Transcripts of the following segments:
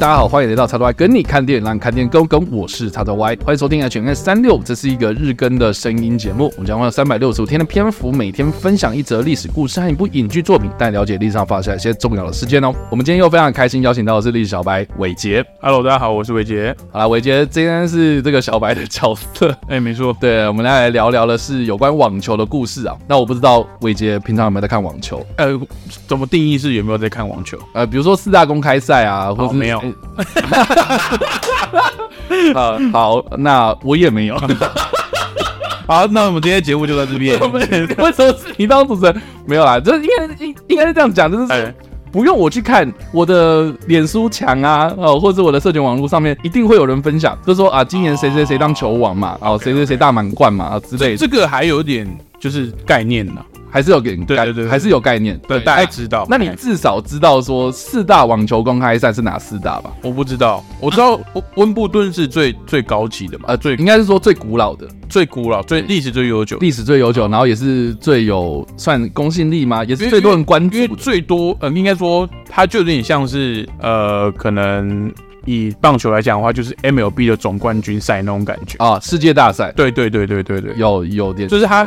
大家好，欢迎来到叉叉 Y 跟你看电影，让你看电影更跟。我是叉叉 Y，欢迎收听 H N 三六，这是一个日更的声音节目。我们将会有三百六十五天的篇幅，每天分享一则历史故事和一部影剧作品，带你了解历史上发生一些重要的事件哦。我们今天又非常开心，邀请到的是历史小白伟杰。Hello，大家好，我是伟杰。好了，伟杰今天是这个小白的角色。哎、欸，没错，对，我们来聊聊的是有关网球的故事啊。那我不知道伟杰平常有没有在看网球？呃，怎么定义是有没有在看网球？呃，比如说四大公开赛啊，或者没有。呃，好，那我也没有。好，那我们今天节目就到这边。为什么是你当主持人？没有啦，就是应该应应该是这样讲，就是不用我去看我的脸书墙啊，哦，或者我的社群网络上面，一定会有人分享，就说啊，今年谁谁谁当球王嘛，哦，谁谁谁大满贯嘛，啊之类的。这个还有点就是概念呢。还是有给你概，对对对，还是有概念，对，大概知道。那你至少知道说四大网球公开赛是哪四大吧？我不知道，我知道温温布顿是最最高级的嘛，呃，最应该是说最古老的，最古老、最历史最悠久、历史最悠久，然后也是最有算公信力吗？也是最多人关注，因为最多呃，应该说它就有点像是呃，可能以棒球来讲的话，就是 MLB 的总冠军赛那种感觉。啊，世界大赛，对对对对对对，有有点，就是它。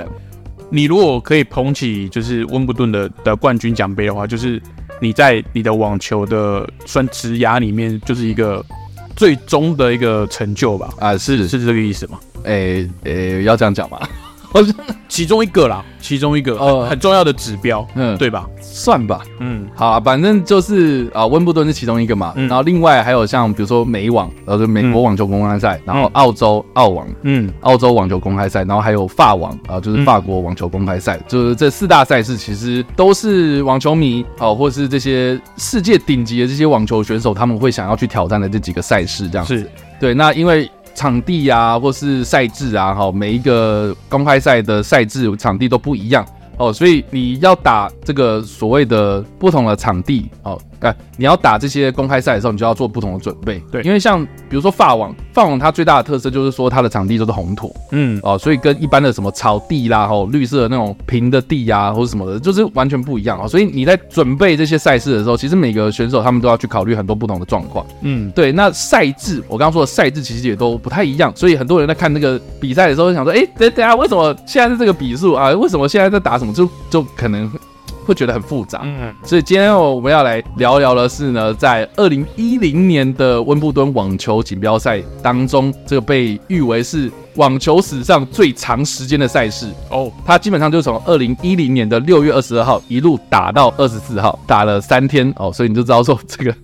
你如果可以捧起就是温布顿的的冠军奖杯的话，就是你在你的网球的算职涯里面，就是一个最终的一个成就吧？啊，是是这个意思吗？诶诶、要这样讲吗？其中一个啦，其中一个呃很重要的指标，嗯，对吧？算吧，嗯，好啊，反正就是啊，温布顿是其中一个嘛，然后另外还有像比如说美网，呃，就美国网球公开赛，然后澳洲澳网，嗯，澳洲网球公开赛，然后还有法网啊，就是法国网球公开赛，就是这四大赛事其实都是网球迷哦，或是这些世界顶级的这些网球选手他们会想要去挑战的这几个赛事，这样子，对，那因为。场地啊，或是赛制啊，哈，每一个公开赛的赛制场地都不一样哦，所以你要打这个所谓的不同的场地哦。哎，你要打这些公开赛的时候，你就要做不同的准备。对，因为像比如说法网，法网它最大的特色就是说它的场地都是红土，嗯，哦，所以跟一般的什么草地啦、吼绿色的那种平的地呀、啊，或者什么的，就是完全不一样啊。所以你在准备这些赛事的时候，其实每个选手他们都要去考虑很多不同的状况。嗯，对。那赛制，我刚刚说的赛制其实也都不太一样，所以很多人在看那个比赛的时候，想说，哎、欸，等等下为什么现在是这个比数啊？为什么现在在打什么？就就可能。会觉得很复杂，嗯，所以今天我们要来聊聊的是呢，在二零一零年的温布顿网球锦标赛当中，这个被誉为是网球史上最长时间的赛事。哦，它基本上就从二零一零年的六月二十二号一路打到二十四号，打了三天。哦，所以你就知道说这个。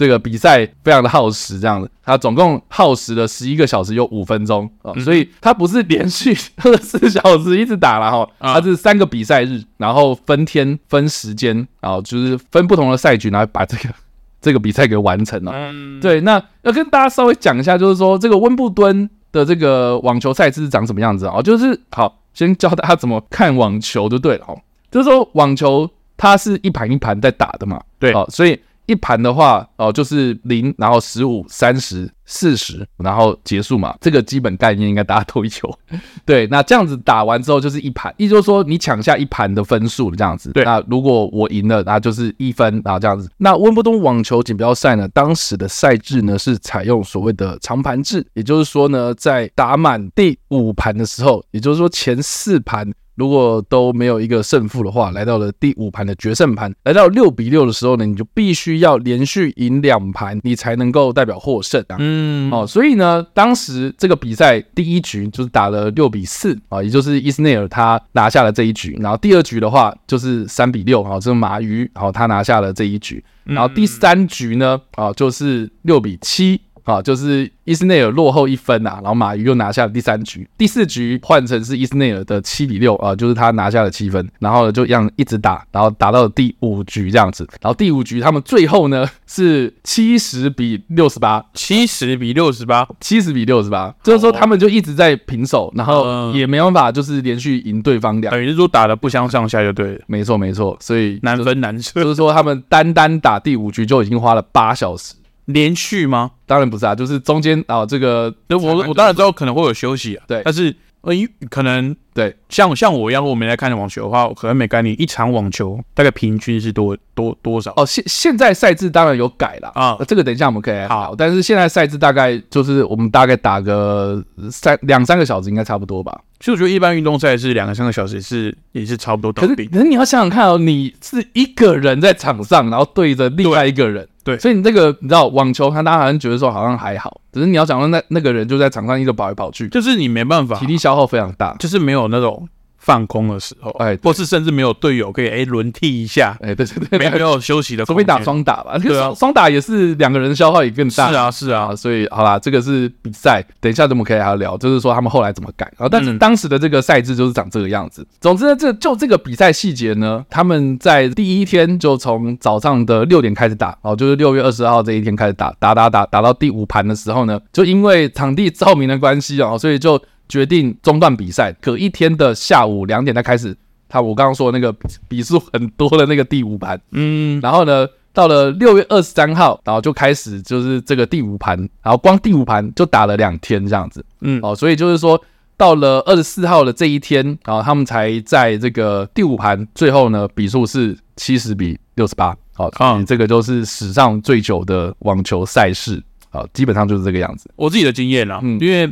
这个比赛非常的耗时，这样子，他总共耗时了十一个小时有五分钟啊，所以他不是连续二十四小时一直打了哈，他是三个比赛日，然后分天分时间，然后就是分不同的赛局，然后把这个 这个比赛给完成了。对，那要跟大家稍微讲一下，就是说这个温布顿的这个网球赛制是长什么样子啊？就是好，先教大家怎么看网球就对了哈，就是说网球它是一盘一盘在打的嘛，对，哦，所以。一盘的话，哦，就是零，然后十五、三十、四十，然后结束嘛。这个基本概念应该大家都有。对，那这样子打完之后就是一盘，意思就是说你抢下一盘的分数这样子。对，那如果我赢了，那就是一分，然后这样子。那温布顿网球锦标赛呢，当时的赛制呢是采用所谓的长盘制，也就是说呢，在打满第五盘的时候，也就是说前四盘。如果都没有一个胜负的话，来到了第五盘的决胜盘，来到六比六的时候呢，你就必须要连续赢两盘，你才能够代表获胜啊。嗯，哦，所以呢，当时这个比赛第一局就是打了六比四啊，也就是伊斯内尔他拿下了这一局，然后第二局的话就是三比六啊，这个马鱼，然后他拿下了这一局，然后第三局呢啊就是六比七。啊，就是伊斯内尔落后一分啊，然后马鱼又拿下了第三局，第四局换成是伊斯内尔的七比六啊，就是他拿下了七分，然后呢就这样一直打，然后打到了第五局这样子，然后第五局他们最后呢是七十比六十八，七十比六十八，七十比六十八，就是说他们就一直在平手，然后也没办法就是连续赢对方两，等于是说打的不相上下就对了，没错没错，所以难分难舍，就是说他们单单打第五局就已经花了八小时。连续吗？当然不是啊，就是中间啊，这个我我当然知道可能会有休息啊，对，但是呃，可能对，像像我一样，如果没来看网球的话，我可能每概念，一场网球大概平均是多多多少？哦，现现在赛制当然有改了啊，这个等一下我们可以好,好。但是现在赛制大概就是我们大概打个三两三个小时，应该差不多吧。其实我觉得一般运动赛是两个三个小时是也是差不多。可是可是你要想想看哦，你是一个人在场上，然后对着另外一个人。对，所以你这个你知道网球，他大家好像觉得说好像还好，只是你要讲到那那个人就在场上一直跑来跑去，就是你没办法，体力消耗非常大，就是没有那种。放空的时候，哎，或是甚至没有队友可以哎轮替一下，哎，对对对，没有没有休息的，除非打双打吧，对啊，双打也是两个人消耗也更大，是啊是啊，所以好啦，这个是比赛，等一下我们可以还要聊，就是说他们后来怎么改啊，但是当时的这个赛制就是长这个样子。总之呢，这就这个比赛细节呢，他们在第一天就从早上的六点开始打，哦，就是六月二十二号这一天开始打，打打打打到第五盘的时候呢，就因为场地照明的关系啊，所以就。决定中断比赛，隔一天的下午两点再开始。他我刚刚说的那个比数很多的那个第五盘，嗯，然后呢，到了六月二十三号，然后就开始就是这个第五盘，然后光第五盘就打了两天这样子，嗯，哦，所以就是说到了二十四号的这一天，然后他们才在这个第五盘最后呢，比数是七十比六十八，好，这个就是史上最久的网球赛事，好，基本上就是这个样子。我自己的经验啦，嗯，因为。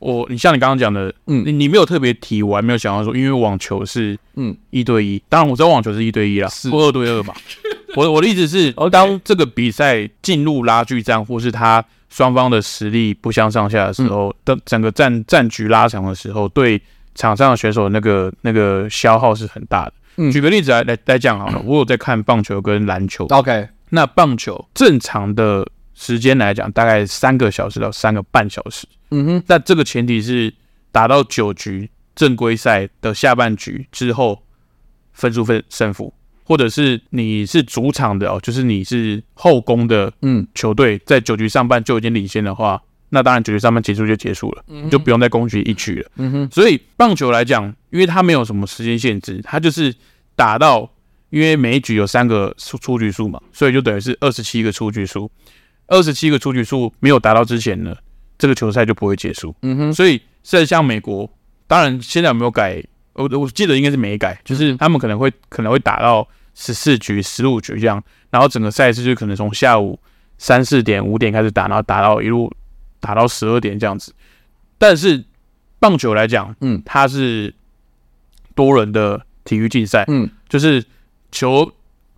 我，你像你刚刚讲的，嗯，你你没有特别提，我还没有想到说，因为网球是嗯。一对一，当然我知道网球是一对一啦，是。不二对二嘛。我我的意思是，当这个比赛进入拉锯战，或是他双方的实力不相上下的时候，的整个战战局拉长的时候，对场上的选手那个那个消耗是很大的。举个例子来来来讲好了，我有在看棒球跟篮球，OK，那棒球正常的时间来讲，大概三个小时到三个半小时。嗯哼，但这个前提是打到九局正规赛的下半局之后，分数分胜负，或者是你是主场的哦，就是你是后攻的，嗯，球队在九局上半就已经领先的话，那当然九局上半结束就结束了，嗯，就不用再攻取一局了。嗯哼，所以棒球来讲，因为它没有什么时间限制，它就是打到，因为每一局有三个出出局数嘛，所以就等于是二十七个出局数，二十七个出局数没有达到之前呢，这个球赛就不会结束，嗯哼，所以在像美国，当然现在有没有改？我我记得应该是没改，就是他们可能会可能会打到十四局、十五局这样，然后整个赛事就可能从下午三四点、五点开始打，然后打到一路打到十二点这样子。但是棒球来讲，嗯，它是多人的体育竞赛，嗯，就是球。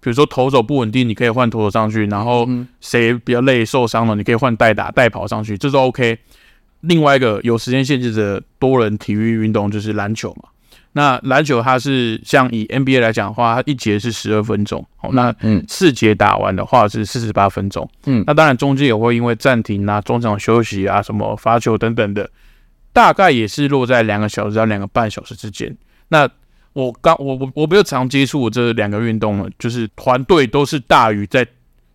比如说投手不稳定，你可以换投手上去，然后谁比较累受伤了，你可以换代打代跑上去，这都 OK。另外一个有时间限制的多人体育运动就是篮球嘛。那篮球它是像以 NBA 来讲的话，它一节是十二分钟，好，那嗯四节打完的话是四十八分钟，嗯，那当然中间也会因为暂停啊、中场休息啊、什么罚球等等的，大概也是落在两个小时到两个半小时之间。那我刚我我我没有常接触我这两个运动了，就是团队都是大于在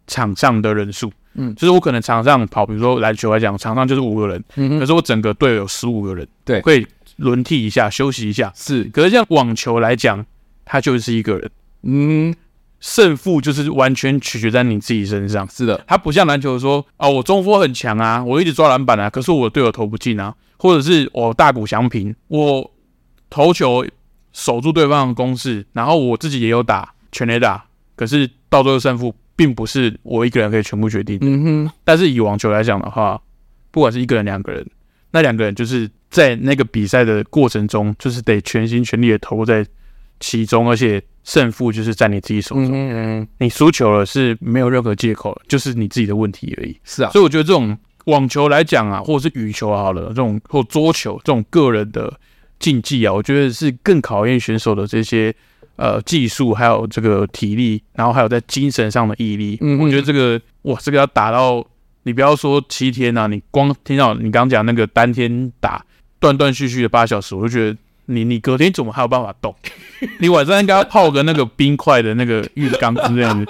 场上的人数，嗯，就是我可能场上跑，比如说篮球来讲，场上就是五个人，嗯，可是我整个队有十五个人，对，可以轮替一下，休息一下，是。可是像网球来讲，他就是一个人，嗯，胜负就是完全取决在你自己身上，是的，他不像篮球说啊，我中锋很强啊，我一直抓篮板啊，可是我队友投不进啊，或者是我大谷翔平，我投球。守住对方的攻势，然后我自己也有打全垒打，可是到最后胜负并不是我一个人可以全部决定的。嗯哼。但是以网球来讲的话，不管是一个人、两个人，那两个人就是在那个比赛的过程中，就是得全心全力的投入在其中，而且胜负就是在你自己手中。嗯嗯。你输球了是没有任何借口，就是你自己的问题而已。是啊。所以我觉得这种网球来讲啊，或者是羽球好了，这种或桌球这种个人的。竞技啊，我觉得是更考验选手的这些呃技术，还有这个体力，然后还有在精神上的毅力。嗯，我觉得这个哇，这个要打到你不要说七天呐、啊，你光听到你刚刚讲那个单天打断断续续的八小时，我就觉得你你隔天怎么还有办法动？你晚上应该要泡个那个冰块的那个浴缸之类的。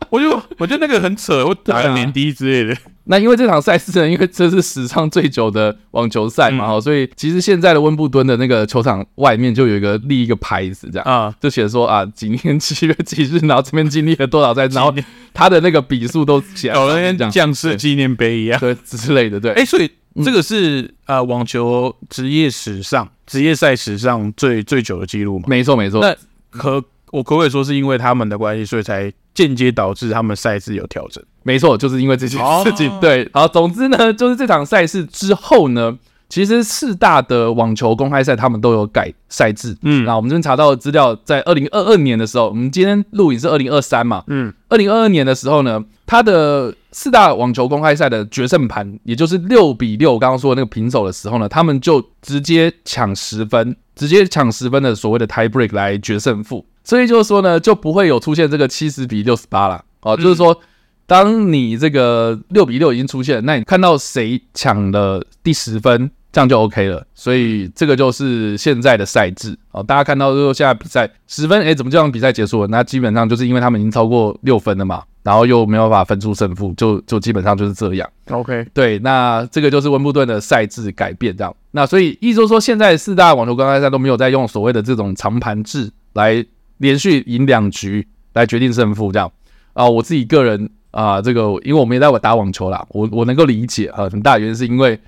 我就我觉得那个很扯，我打个点滴之类的。那因为这场赛事呢，因为这是史上最久的网球赛嘛，嗯、所以其实现在的温布敦的那个球场外面就有一个立一个牌子，这样啊，就写说啊，几年七月几日，然后这边经历了多少赛，然后 他的那个笔数都写，有人像将士纪念碑一样，对之类的，对。哎、欸，所以这个是呃网球职业史上职业赛史上最最久的记录嘛？没错没错。那可我可不可以说是因为他们的关系，所以才间接导致他们赛制有调整？没错，就是因为这件事情。哦、对，好，总之呢，就是这场赛事之后呢。其实四大的网球公开赛，他们都有改赛制。嗯，那我们这边查到的资料，在二零二二年的时候，我们今天录影是二零二三嘛。嗯，二零二二年的时候呢，他的四大网球公开赛的决胜盘，也就是六比六，刚刚说的那个平手的时候呢，他们就直接抢十分，直接抢十分的所谓的 tie break 来决胜负。所以就是说呢，就不会有出现这个七十比六十八了。哦，就是说，当你这个六比六已经出现，那你看到谁抢了第十分？这样就 OK 了，所以这个就是现在的赛制哦。大家看到说现在比赛十分，哎，怎么这样比赛结束了？那基本上就是因为他们已经超过六分了嘛，然后又没有办法分出胜负，就就基本上就是这样。OK，对，那这个就是温布顿的赛制改变这样。那所以意思说，现在四大网球公开赛都没有在用所谓的这种长盘制来连续赢两局来决定胜负这样啊。我自己个人啊，这个因为我没在打网球啦，我我能够理解啊，很大原因是因为。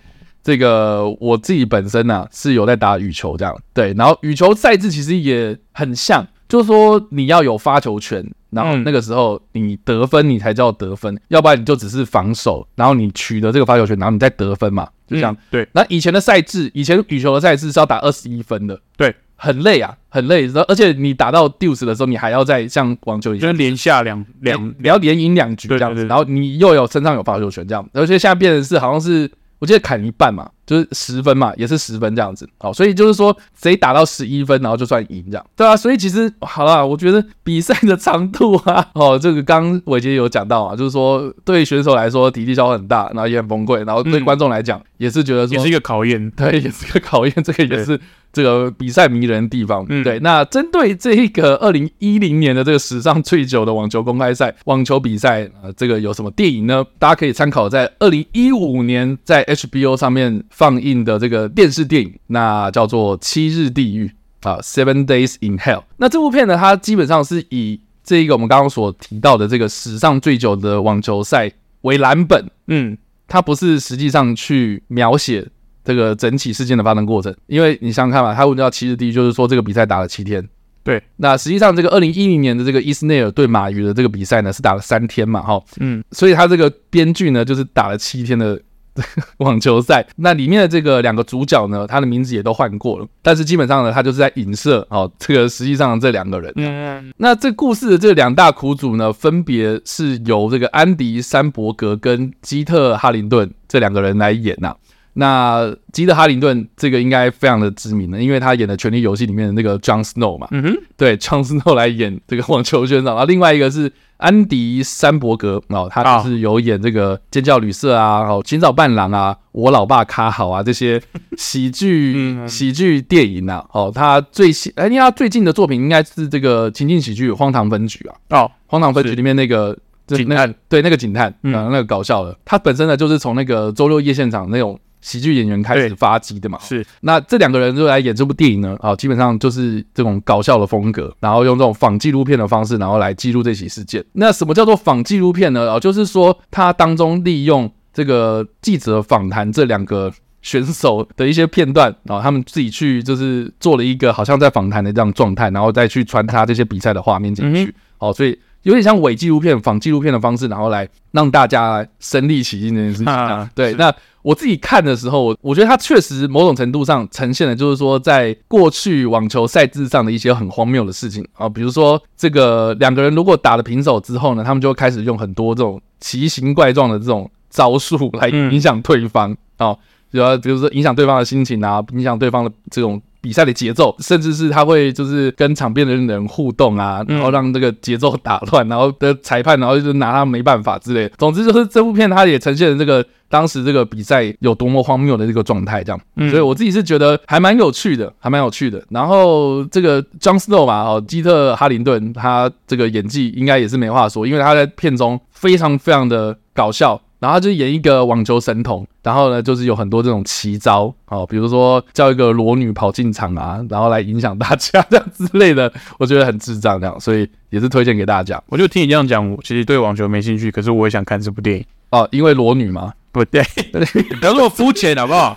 这个我自己本身呢、啊、是有在打羽球这样，对，然后羽球赛制其实也很像，就是说你要有发球权，然后那个时候你得分你才叫得分，要不然你就只是防守，然后你取得这个发球权，然后你再得分嘛，就这样。对，那以前的赛制，以前羽球的赛制是要打二十一分的，对，很累啊，很累，而且你打到 deuce 的时候，你还要再像网球一样，就是连下两两，你要连赢两局这样子，然后你又有身上有发球权这样，而且现在变成是好像是。我记得砍一半嘛，就是十分嘛，也是十分这样子。好，所以就是说谁打到十一分，然后就算赢这样，对啊。所以其实好啦，我觉得比赛的长度啊，哦，这个刚伟杰有讲到啊，就是说对选手来说体力消耗很大，然后也很崩溃，然后对观众来讲也是觉得说也是一个考验，对，也是一个考验，这个也是。这个比赛迷人的地方，嗯，对。那针对这一个二零一零年的这个史上最久的网球公开赛网球比赛，呃，这个有什么电影呢？大家可以参考在二零一五年在 HBO 上面放映的这个电视电影，那叫做《七日地狱》啊，《Seven Days in Hell》。那这部片呢，它基本上是以这一个我们刚刚所提到的这个史上最久的网球赛为蓝本，嗯，它不是实际上去描写。这个整起事件的发生过程，因为你想想看嘛，他问到七日第一，就是说这个比赛打了七天。对，那实际上这个二零一零年的这个伊斯内尔对马鱼的这个比赛呢，是打了三天嘛，哈，嗯，所以他这个编剧呢，就是打了七天的 网球赛。那里面的这个两个主角呢，他的名字也都换过了，但是基本上呢，他就是在影射哦，这个实际上的这两个人。嗯，那这故事的这两大苦主呢，分别是由这个安迪山伯格跟基特哈林顿这两个人来演呐、啊。那基德·哈林顿这个应该非常的知名了，因为他演的《权力游戏》里面的那个 John Snow 嘛，嗯哼，对，John Snow 来演这个网球选手。然后另外一个是安迪·山伯格哦，他就是有演这个《尖叫旅社》啊，哦，《寻找伴郎》啊，《我老爸卡好》啊这些喜剧 喜剧电影啊。哦，他最新哎，因为他最近的作品应该是这个情景喜剧《荒唐分局》啊。哦，《荒唐分局》里面那个警探，对，那个警探，嗯，那个搞笑的。他本身呢，就是从那个周六夜现场那种。喜剧演员开始发迹的嘛？是。那这两个人就来演这部电影呢？啊，基本上就是这种搞笑的风格，然后用这种仿纪录片的方式，然后来记录这起事件。那什么叫做仿纪录片呢？啊，就是说他当中利用这个记者访谈这两个选手的一些片段，然后他们自己去就是做了一个好像在访谈的这样状态，然后再去穿插这些比赛的画面进去。好，所以。有点像伪纪录片、仿纪录片的方式，然后来让大家身临其境这件事情。啊、对，那我自己看的时候，我我觉得他确实某种程度上呈现的，就是说在过去网球赛制上的一些很荒谬的事情啊，比如说这个两个人如果打了平手之后呢，他们就会开始用很多这种奇形怪状的这种招数来影响对方啊，主要、嗯、比如说影响对方的心情啊，影响对方的这种。比赛的节奏，甚至是他会就是跟场边的人互动啊，然后让这个节奏打乱，然后的裁判，然后就拿他没办法之类的。总之就是这部片，它也呈现了这个当时这个比赛有多么荒谬的这个状态，这样。所以我自己是觉得还蛮有趣的，还蛮有趣的。然后这个 John Snow 嘛，哦，基特哈林顿，他这个演技应该也是没话说，因为他在片中非常非常的搞笑。然后他就演一个网球神童，然后呢，就是有很多这种奇招，哦，比如说叫一个裸女跑进场啊，然后来影响大家这样之类的，我觉得很智障这样，所以也是推荐给大家。我就听你这样讲，我其实对网球没兴趣，可是我也想看这部电影哦，因为裸女嘛。不对，不要这么肤浅好不好？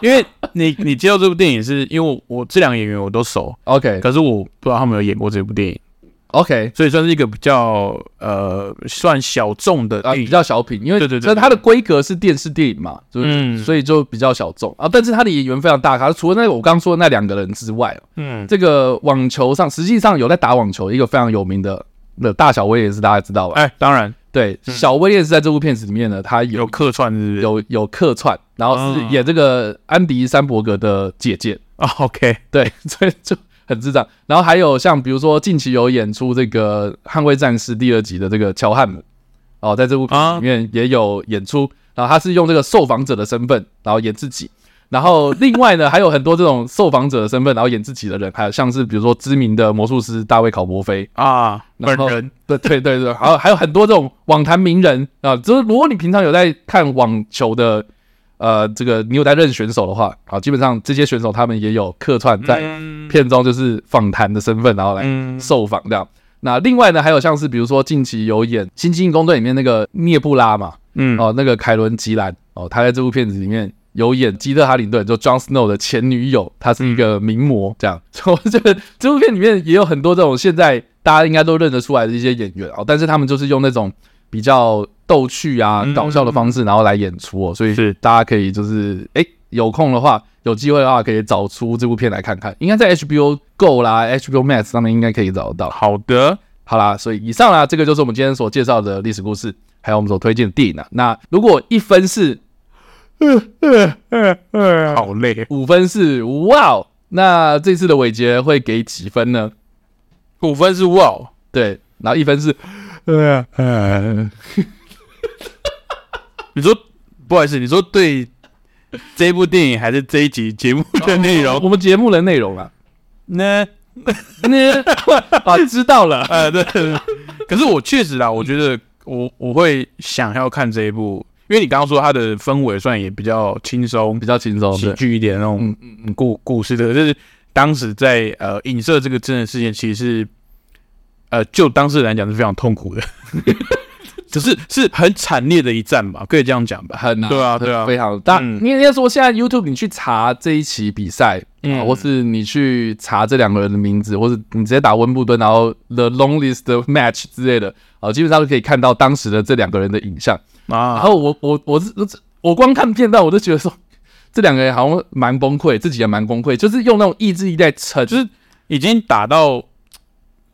因为你你接到这部电影是因为我，我这两个演员我都熟，OK，可是我不知道他们有演过这部电影，OK，所以算是一个比较呃算小众的啊，比较小品，因为对对对，它的规格是电视电影嘛，嗯，所以就比较小众。啊。但是它的演员非常大咖，除了那个我刚刚说的那两个人之外，嗯，这个网球上实际上有在打网球一个非常有名的的大小威也是，大家知道吧？哎，当然。对，小威廉斯在这部片子里面呢，他有有客串，是是？有有客串，然后是演这个安迪·山伯格的姐姐。哦，OK，对，所以就很智障。然后还有像比如说近期有演出这个《捍卫战士》第二集的这个乔汉姆，哦，在这部片里面也有演出。然后他是用这个受访者的身份，然后演自己。然后另外呢，还有很多这种受访者的身份，然后演自己的人，还有像是比如说知名的魔术师大卫考伯菲。啊，本人，对对对对，还有还有很多这种网坛名人啊，就是如果你平常有在看网球的，呃，这个你有在认选手的话，啊，基本上这些选手他们也有客串在片中，就是访谈的身份，然后来受访这样。那另外呢，还有像是比如说近期有演《新精英工队》里面那个涅布拉嘛，嗯，哦，那个凯伦吉兰，哦，他在这部片子里面。有演基特哈林顿，就 Jon Snow 的前女友，她是一个名模，这样。所以这个这部片里面也有很多这种现在大家应该都认得出来的一些演员哦，但是他们就是用那种比较逗趣啊、搞笑的方式，然后来演出哦。所以是大家可以就是哎有空的话，有机会的话可以找出这部片来看看，应该在 HBO Go 啦、HBO Max 上面应该可以找得到。好的，好啦，所以以上啦，这个就是我们今天所介绍的历史故事，还有我们所推荐的电影啊。那如果一分是。嗯嗯嗯嗯，好累。五分是哇哦，那这次的伟杰会给几分呢？五分是哇哦，对，然后一分是，你说不好意思，你说对这部电影还是这一集节目的内容？我们节目的内容啊？那那 啊，知道了，呃，对，可是我确实啊，我觉得我我会想要看这一部。因为你刚刚说它的氛围算也比较轻松，比较轻松，喜剧一点那种故故事的，就是当时在呃影射这个真人事件，其实是呃就当事人来讲是非常痛苦的，只是是很惨烈的一战吧，可以这样讲吧？很难，对啊，对啊，非常大。你应该说现在 YouTube 你去查这一期比赛，嗯，或是你去查这两个人的名字，或是你直接打温布顿，然后 The Longest Match 之类的，啊，基本上都可以看到当时的这两个人的影像。啊，然后我我我是我光看片段，我都觉得说这两个人好像蛮崩溃，自己也蛮崩溃，就是用那种意志力在撑，就是已经打到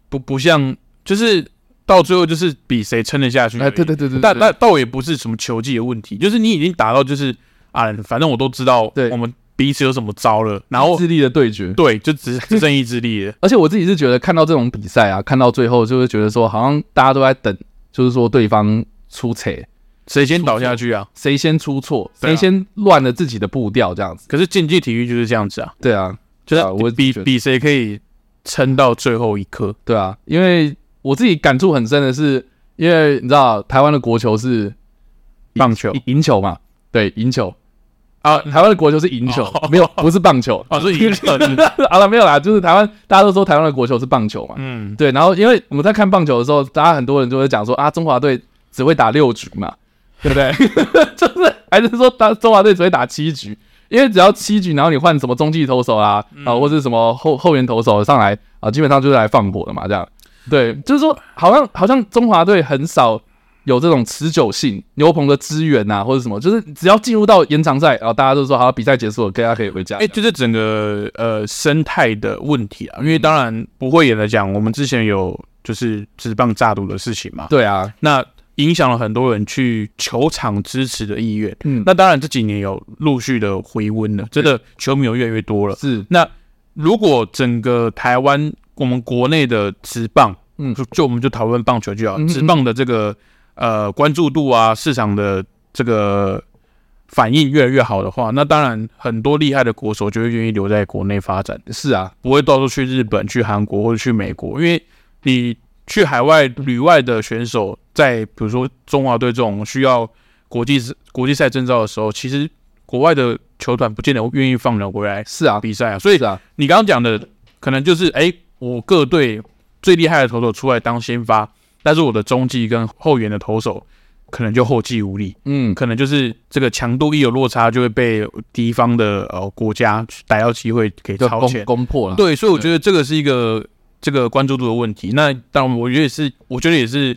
不不像，就是到最后就是比谁撑得下去。哎，对对对对，但但倒也不是什么球技的问题，就是你已经打到就是啊，反正我都知道，对，我们彼此有什么招了，然后意志力的对决，对，就只只剩意志力了。而且我自己是觉得看到这种比赛啊，看到最后就会觉得说，好像大家都在等，就是说对方出错。谁先倒下去啊？谁先出错？谁先乱了自己的步调？这样子。可是竞技体育就是这样子啊。对啊，就是我比比谁可以撑到最后一刻。对啊，因为我自己感触很深的是，因为你知道台湾的国球是棒球，赢球嘛？对，赢球啊！台湾的国球是赢球，没有不是棒球啊，是赢球。好了，没有啦，就是台湾大家都说台湾的国球是棒球嘛。嗯，对。然后因为我们在看棒球的时候，大家很多人就会讲说啊，中华队只会打六局嘛。对不对？就是还是说，打中华队只会打七局，因为只要七局，然后你换什么中继投手啊，啊，或者什么后后援投手上来啊，基本上就是来放火的嘛，这样。对，就是说，好像好像中华队很少有这种持久性，牛棚的资源啊，或者什么，就是只要进入到延长赛，然后大家都说好，比赛结束了，大家可以回家。哎，就是整个呃生态的问题啊，因为当然不会演的讲，我们之前有就是职棒炸赌的事情嘛。对啊，那。影响了很多人去球场支持的意愿。嗯，那当然这几年有陆续的回温了，真的球迷有越来越多了。是，那如果整个台湾我们国内的职棒，嗯，就就我们就讨论棒球就好，职棒的这个呃关注度啊，市场的这个反应越来越好的话，那当然很多厉害的国手就会愿意留在国内发展。是啊，不会到处去日本、去韩国或者去美国，因为你。去海外旅外的选手，在比如说中华队这种需要国际国际赛证照的时候，其实国外的球团不见得愿意放人回来。是啊，比赛啊，所以啊，你刚刚讲的可能就是，哎，我各队最厉害的投手出来当先发，但是我的中继跟后援的投手可能就后继无力。嗯，可能就是这个强度一有落差，就会被敌方的呃国家逮到机会给超前攻破了。对，所以我觉得这个是一个这个关注度的问题。那当然，我觉得也是，我觉得也是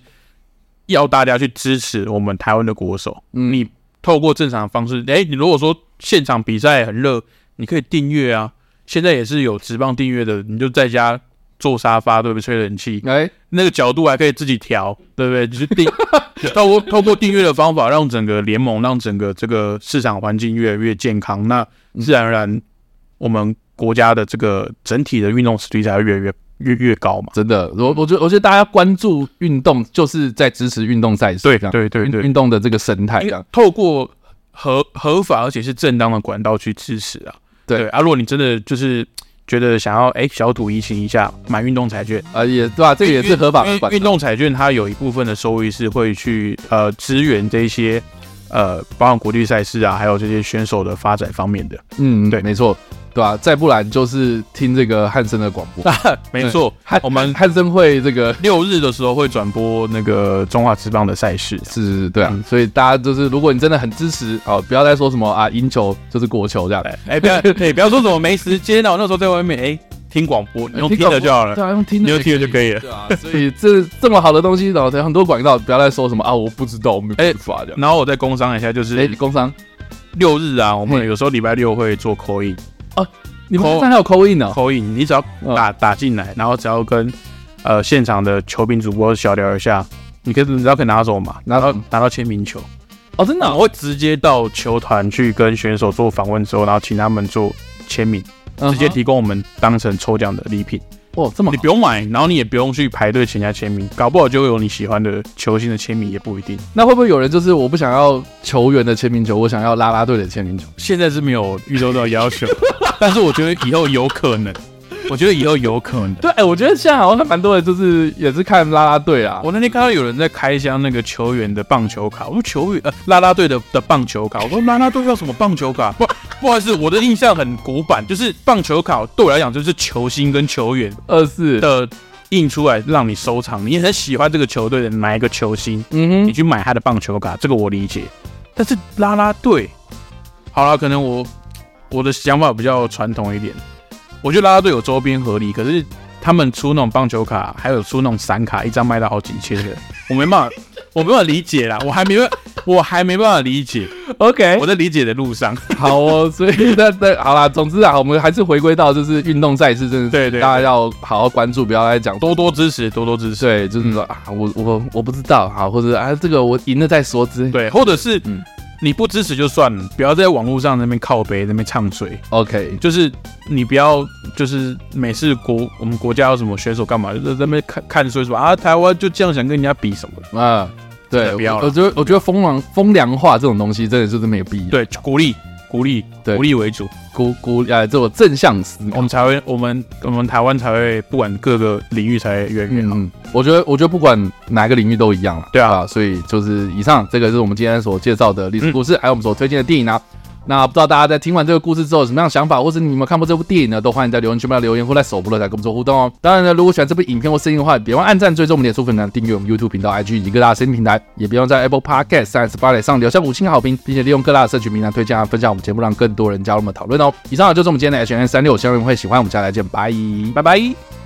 要大家去支持我们台湾的国手。嗯，你透过正常的方式，哎，你如果说现场比赛很热，你可以订阅啊。现在也是有直棒订阅的，你就在家坐沙发，对不对？吹冷气，哎，那个角度还可以自己调，对不对？就是订，透过透过订阅的方法，让整个联盟，让整个这个市场环境越来越健康，那自然而然，我们国家的这个整体的运动实力才会越来越越越高嘛。真的，我我觉得我觉得大家关注运动，就是在支持运动赛事，对对对对，运动的这个生态，透过合合法而且是正当的管道去支持啊。对啊，如果你真的就是觉得想要哎小赌怡情一下，买运动彩券啊，也对吧？这个也是合法的。运动彩券它有一部分的收益是会去呃支援这些呃包括国际赛事啊，还有这些选手的发展方面的。嗯，对，没错。对吧？再不然就是听这个汉森的广播。没错，我们汉森会这个 六日的时候会转播那个中华职棒的赛事。是，对啊。所以大家就是，如果你真的很支持，哦，不要再说什么啊，赢球就是国球这样。哎，不要，哎，不要说什么没时间啊。我那时候在外面，哎，听广播，你用听的就好了。对啊，用听的，用听的就可以了。对啊，所以这这么好的东西，然后很多广告，不要再说什么啊，我不知道，我没办法的。然后我再工商一下，就是哎，工商六日啊，我们有时候礼拜六会做 call in 哦。你们现在还有 call in 呢？call in，你只要打打进来，然后只要跟呃现场的球评主播小聊一下，你可以你只要可以拿走嘛，拿到拿到签名球哦，真的，我会直接到球团去跟选手做访问之后，然后请他们做签名，直接提供我们当成抽奖的礼品。哦，这么你不用买，然后你也不用去排队请人家签名，搞不好就会有你喜欢的球星的签名，也不一定。那会不会有人就是我不想要球员的签名球，我想要啦啦队的签名球？现在是没有预收到要求，但是我觉得以后有可能。我觉得以后有可能。对，哎、欸，我觉得现在好像蛮多人就是也是看啦啦队啊。我那天看到有人在开箱那个球员的棒球卡，我说球员呃啦啦队的的棒球卡，我说啦啦队要什么棒球卡？不，不好意思，我的印象很古板，就是棒球卡对我来讲就是球星跟球员二四的印出来让你收藏，你很喜欢这个球队的哪一个球星，嗯哼，你去买他的棒球卡，这个我理解。但是啦啦队，好了，可能我我的想法比较传统一点。我觉得啦啦队有周边合理，可是他们出那种棒球卡，还有出那种散卡，一张卖到好几千的，我没办法，我没办法理解啦，我还没办，我还没办法理解。OK，我在理解的路上。好哦，所以那那好啦，总之啊，我们还是回归到就是运动赛事，真的对对，大家要好好关注，不要再讲多多支持，多多支持。对，就是说、嗯、啊，我我我不知道，好，或者啊，这个我赢了再说之。对，或者是嗯。你不支持就算了，不要在网络上那边靠背，那边唱衰。OK，就是你不要，就是每次国我们国家有什么选手干嘛，就在那边看看说说啊，台湾就这样想跟人家比什么啊？对，不要了。我觉得我觉得风凉风凉话这种东西真的就是没有必要。对，鼓励。鼓励，对，鼓励为主，鼓鼓呃，这种正向思考，我们才会，我们我们台湾才会，不管各个领域才远远好。嗯，我觉得，我觉得不管哪个领域都一样了。对啊，所以就是以上这个是我们今天所介绍的历史故事，嗯、还有我们所推荐的电影啊。那不知道大家在听完这个故事之后有什么样的想法，或者你有没有看过这部电影呢？都欢迎在留言区里留言，或在首播来跟我们做互动哦。当然呢，如果喜欢这部影片或声音的话，别忘按赞、追踪我们脸书粉丝团、订阅我们 YouTube 频道、IG 以及各大声音平台，也别忘在 Apple Podcast 三十八点上留下五星好评，并且利用各大社群平台推荐和分享我们节目，让更多人加入我们讨论哦。以上就是我们今天的 H N 365，希望你们会喜欢。我们下次再见，拜拜拜。